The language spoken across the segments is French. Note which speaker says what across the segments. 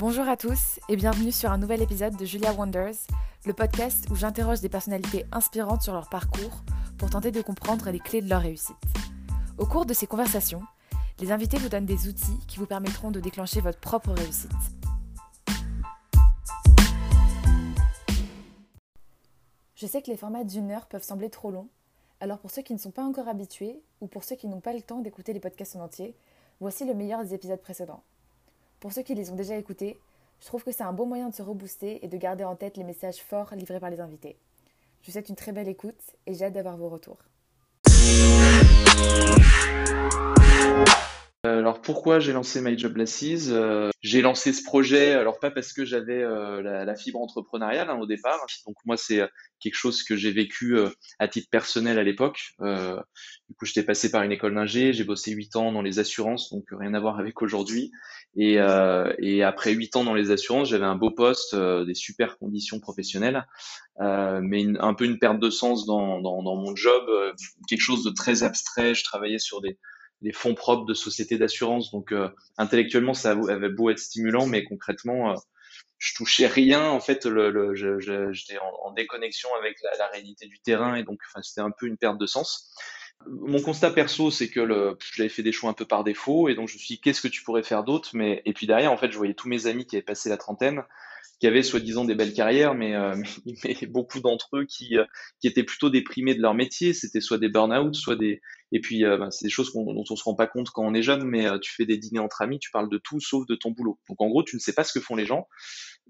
Speaker 1: Bonjour à tous et bienvenue sur un nouvel épisode de Julia Wonders, le podcast où j'interroge des personnalités inspirantes sur leur parcours pour tenter de comprendre les clés de leur réussite. Au cours de ces conversations, les invités vous donnent des outils qui vous permettront de déclencher votre propre réussite. Je sais que les formats d'une heure peuvent sembler trop longs, alors pour ceux qui ne sont pas encore habitués ou pour ceux qui n'ont pas le temps d'écouter les podcasts en entier, voici le meilleur des épisodes précédents. Pour ceux qui les ont déjà écoutés, je trouve que c'est un bon moyen de se rebooster et de garder en tête les messages forts livrés par les invités. Je vous souhaite une très belle écoute et j'ai hâte d'avoir vos retours.
Speaker 2: Euh, pourquoi j'ai lancé My Job Lasses? Euh, J'ai lancé ce projet, alors pas parce que j'avais euh, la, fibre entrepreneuriale hein, au départ. Donc moi c'est quelque chose que j'ai vécu à titre personnel à l'époque. du coup j'étais passé par une école d'ingé, j'ai bossé huit ans dans les assurances, donc rien à voir avec aujourd'hui. Et, après huit ans dans les assurances, j'avais un beau poste, des super conditions professionnelles, mais un peu une perte de sens dans mon job, quelque chose de très abstrait. Je travaillais sur des les fonds propres de sociétés d'assurance. Donc euh, intellectuellement, ça avait beau être stimulant, mais concrètement, euh, je touchais rien. En fait, le, le, j'étais en, déconnexion avec la, la, réalité du terrain et donc enfin, c'était un peu une perte de sens. Mon constat perso, c'est que j'avais fait des choix un peu par défaut et donc je me suis dit qu'est-ce que tu pourrais faire d'autre? Mais et puis derrière, en fait, je voyais tous mes amis qui avaient passé la trentaine qui avaient soi-disant des belles carrières, mais, euh, mais, beaucoup d'entre eux qui, euh, qui étaient plutôt déprimés de leur métier. C'était soit des burn-out, soit des... Et puis, euh, ben, c'est des choses dont on se rend pas compte quand on est jeune, mais tu fais des dîners entre amis, tu parles de tout sauf de ton boulot. Donc en gros, tu ne sais pas ce que font les gens,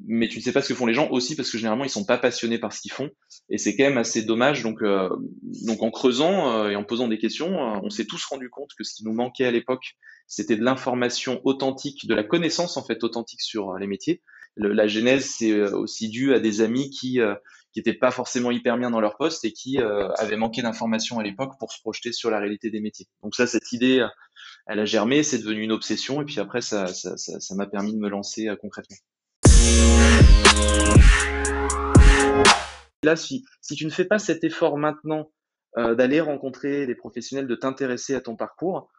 Speaker 2: mais tu ne sais pas ce que font les gens aussi parce que généralement, ils sont pas passionnés par ce qu'ils font. Et c'est quand même assez dommage. Donc, donc en creusant et en posant des questions, on s'est tous rendu compte que ce qui nous manquait à l'époque, c'était de l'information authentique, de la connaissance en fait authentique sur les métiers la genèse, c'est euh, aussi dû à des amis qui euh, qui n'étaient pas forcément hyper bien dans leur poste et qui euh, avaient manqué d'informations à l'époque pour se projeter sur la réalité des métiers. Donc ça, cette idée, elle a germé, c'est devenu une obsession et puis après, ça ça, ça, ça m'a permis de me lancer concrètement. Là, si, si tu ne fais pas cet effort maintenant d'aller rencontrer des professionnels, de t'intéresser à ton parcours,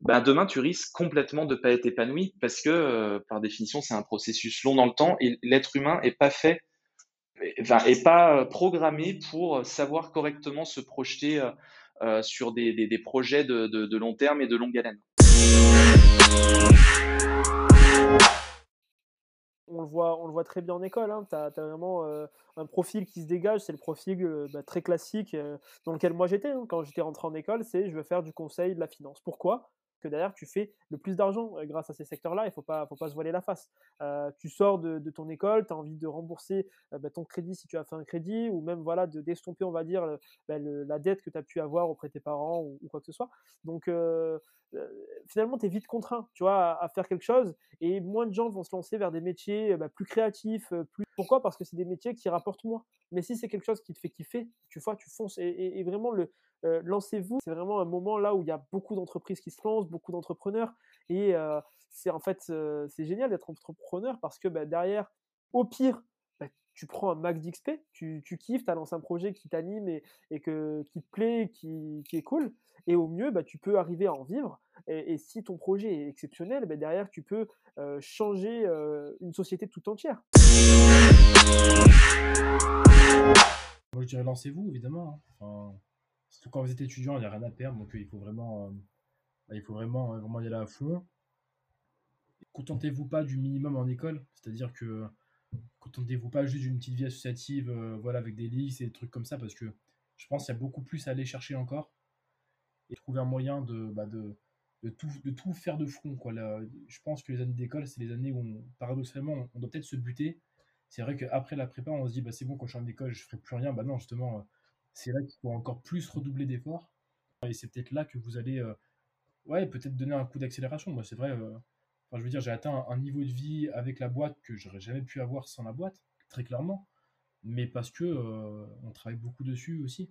Speaker 2: bah, demain tu risques complètement de pas être épanoui parce que euh, par définition c'est un processus long dans le temps et l'être humain est pas fait enfin pas euh, programmé pour savoir correctement se projeter euh, sur des, des, projets de, de, de, long terme et de longue haleine.
Speaker 3: On le, voit, on le voit très bien en école. Hein. Tu as, vraiment un profil qui se dégage. C'est le profil bah, très classique dans lequel moi j'étais. Hein. Quand j'étais rentré en école, c'est je veux faire du conseil, de la finance. Pourquoi? Que derrière tu fais le plus d'argent euh, grâce à ces secteurs-là. Il faut pas, faut pas se voiler la face. Euh, tu sors de, ton école, tu as envie de rembourser euh, bah, ton crédit si tu as fait un crédit, ou même voilà de d'estomper, on va dire, bah, la dette que tu as pu avoir auprès de tes parents ou, quoi que ce soit. Donc finalement, tu es vite contraint tu vois, à, faire quelque chose, et moins de gens vont se lancer vers des métiers bah, plus créatifs. Plus... Pourquoi? Parce que c'est des métiers qui rapportent moins. Mais si c'est quelque chose qui te fait kiffer, tu vois, tu fonces. et vraiment, le, euh, lancez-vous. C'est vraiment un moment là où il y a beaucoup d'entreprises qui se lancent, beaucoup d'entrepreneurs. Et euh, c'est en fait, euh, c'est génial d'être entrepreneur parce que bah, derrière, au pire, bah, tu prends un max d'XP, tu, tu kiffes, tu as lancé un projet qui t'anime et, et que, qui te plaît, qui, qui est cool. Et au mieux, bah, tu peux arriver à en vivre. Et, si ton projet est exceptionnel, derrière, tu peux changer une société tout entière.
Speaker 4: Moi, je dirais lancez-vous, évidemment. Hein. Surtout quand vous êtes étudiant, il n'y a rien à perdre, donc euh, il faut vraiment, euh, il faut vraiment, euh, vraiment y aller à fond. Contentez-vous pas du minimum en école, c'est-à-dire que contentez-vous pas juste d'une petite vie associative, voilà, avec des listes et des trucs comme ça, parce que je pense qu'il y a beaucoup plus à aller chercher encore et trouver un moyen de, bah, de, tout, de tout faire de front. Quoi. je pense que les années d'école, c'est les années où, paradoxalement, on doit peut-être se buter. C'est vrai qu'après la prépa, on se dit, bah, c'est bon, quand je suis en école, je ferai plus rien. Bah non, justement, c'est là qu'il faut encore plus redoubler d'efforts. Et c'est peut-être là que vous allez, euh, ouais, peut-être donner un coup d'accélération. Moi, c'est vrai, euh, enfin, je veux dire, j'ai atteint un, niveau de vie avec la boîte que j'aurais jamais pu avoir sans la boîte, très clairement. Mais parce que euh, on travaille beaucoup dessus aussi.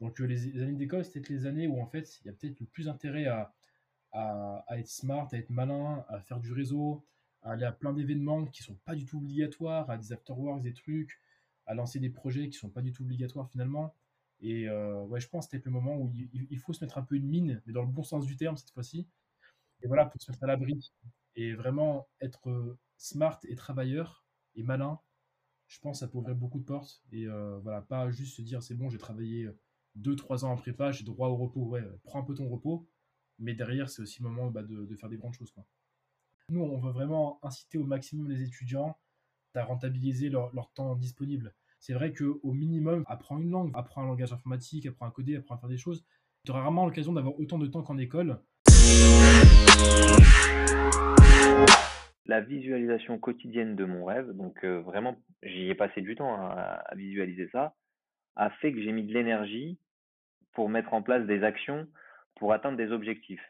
Speaker 4: Donc les, années d'école, c'est peut-être les années où en fait, il y a peut-être le plus intérêt à, à, être smart, à être malin, à faire du réseau, à aller à plein d'événements qui sont pas du tout obligatoires, à des afterworks, des trucs, à lancer des projets qui sont pas du tout obligatoires finalement. Et euh, ouais, je pense que c'était le moment où il, faut se mettre un peu une mine, mais dans le bon sens du terme cette fois-ci. Et voilà, pour se mettre à l'abri Et vraiment être smart et travailleur et malin, je pense que ça peut ouvrir beaucoup de portes. Et voilà, pas juste se dire c'est bon, j'ai travaillé 2-3 ans en prépa, j'ai droit au repos. Ouais, prends un peu ton repos, mais derrière, c'est aussi le moment bah, de, faire des grandes choses. Nous, on veut vraiment inciter au maximum les étudiants à rentabiliser leur, temps disponible. C'est vrai qu'au minimum, apprends une langue, apprends un langage informatique, apprends à coder, apprends à faire des choses. Tu auras rarement l'occasion d'avoir autant de temps qu'en école.
Speaker 5: La visualisation quotidienne de mon rêve, donc euh, vraiment, j'y ai passé du temps hein, à, visualiser ça, a fait que j'ai mis de l'énergie pour mettre en place des actions pour atteindre des objectifs.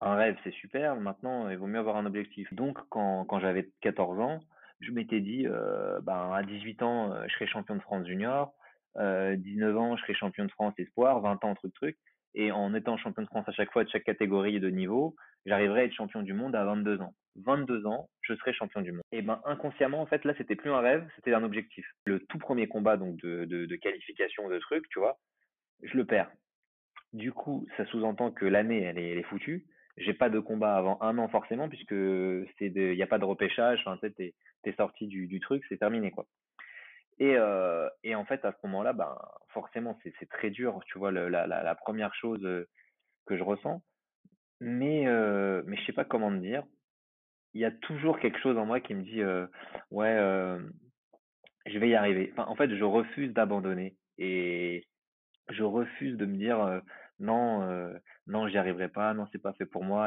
Speaker 5: Un rêve, c'est super, maintenant, il vaut mieux avoir un objectif. Donc, quand j'avais 14 ans, je m'étais dit, euh, ben, à 18 ans, euh, je serai champion de France junior, euh, 19 ans, je serai champion de France espoir, 20 ans, truc, truc. Et en étant champion de France à chaque fois de chaque catégorie de niveau, j'arriverai à être champion du monde à 22 ans. 22 ans, je serai champion du monde. Et ben inconsciemment, en fait, là, c'était plus un rêve, c'était un objectif. Le tout premier combat donc de, de, de qualification de truc, tu vois, je le perds. Du coup, ça sous-entend que l'année, elle elle est foutue. J'ai pas de combat avant un an forcément, puisque c'est il n'y a pas de repêchage. Tu es, es, sorti du, truc, c'est terminé quoi. Et, euh, et en fait, à ce moment-là, ben, forcément, c'est très dur, tu vois, la, la, première chose euh, que je ressens. Mais, euh, mais je sais pas comment te dire. Il y a toujours quelque chose en moi qui me dit, euh, ouais, je vais y arriver. En fait, je refuse d'abandonner. Et, je refuse de me dire non, non, j'y arriverai pas, non, c'est pas fait pour moi.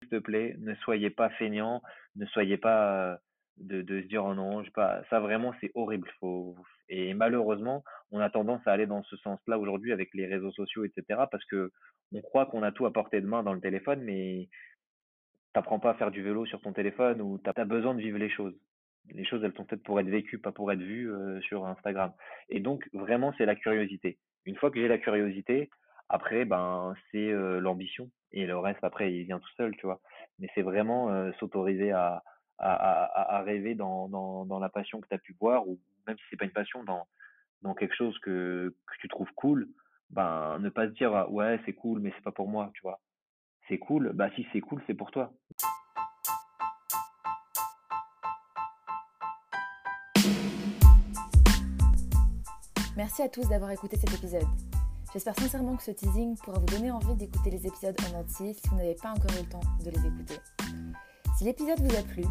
Speaker 5: S'il te plaît, ne soyez pas feignant, ne soyez pas de, de se dire oh non, je pas. Ça vraiment, c'est horrible. Faut... Et malheureusement, on a tendance à aller dans ce sens-là aujourd'hui avec les réseaux sociaux, etc. Parce que on croit qu'on a tout à portée de main dans le téléphone, mais t'apprends pas à faire du vélo sur ton téléphone ou tu as besoin de vivre les choses les choses, elles sont faites pour être vécues, pas pour être vues euh, sur Instagram. Et donc, vraiment, c'est la curiosité. Une fois que j'ai la curiosité, après, ben, c'est euh, l'ambition. Et le reste, après, il vient tout seul, tu vois. Mais c'est vraiment euh, s'autoriser à, rêver dans, la passion que tu as pu voir, ou même si c'est pas une passion, dans, quelque chose que, tu trouves cool, ben, ne pas se dire, ouais, c'est cool, mais c'est pas pour moi, tu vois. C'est cool, bah si c'est cool, c'est pour toi.
Speaker 1: Merci à tous d'avoir écouté cet épisode. J'espère sincèrement que ce teasing pourra vous donner envie d'écouter les épisodes en entier si vous n'avez pas encore eu le temps de les écouter. Si l'épisode vous a plu,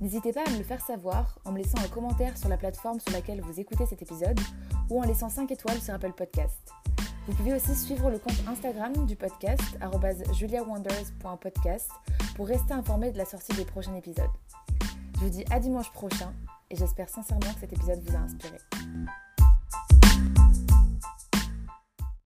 Speaker 1: n'hésitez pas à me le faire savoir en me laissant un commentaire sur la plateforme sur laquelle vous écoutez cet épisode ou en laissant 5 étoiles sur Apple Podcast. Vous pouvez aussi suivre le compte Instagram du podcast juliawonders.podcast pour rester informé de la sortie des prochains épisodes. Je vous dis à dimanche prochain et j'espère sincèrement que cet épisode vous a inspiré.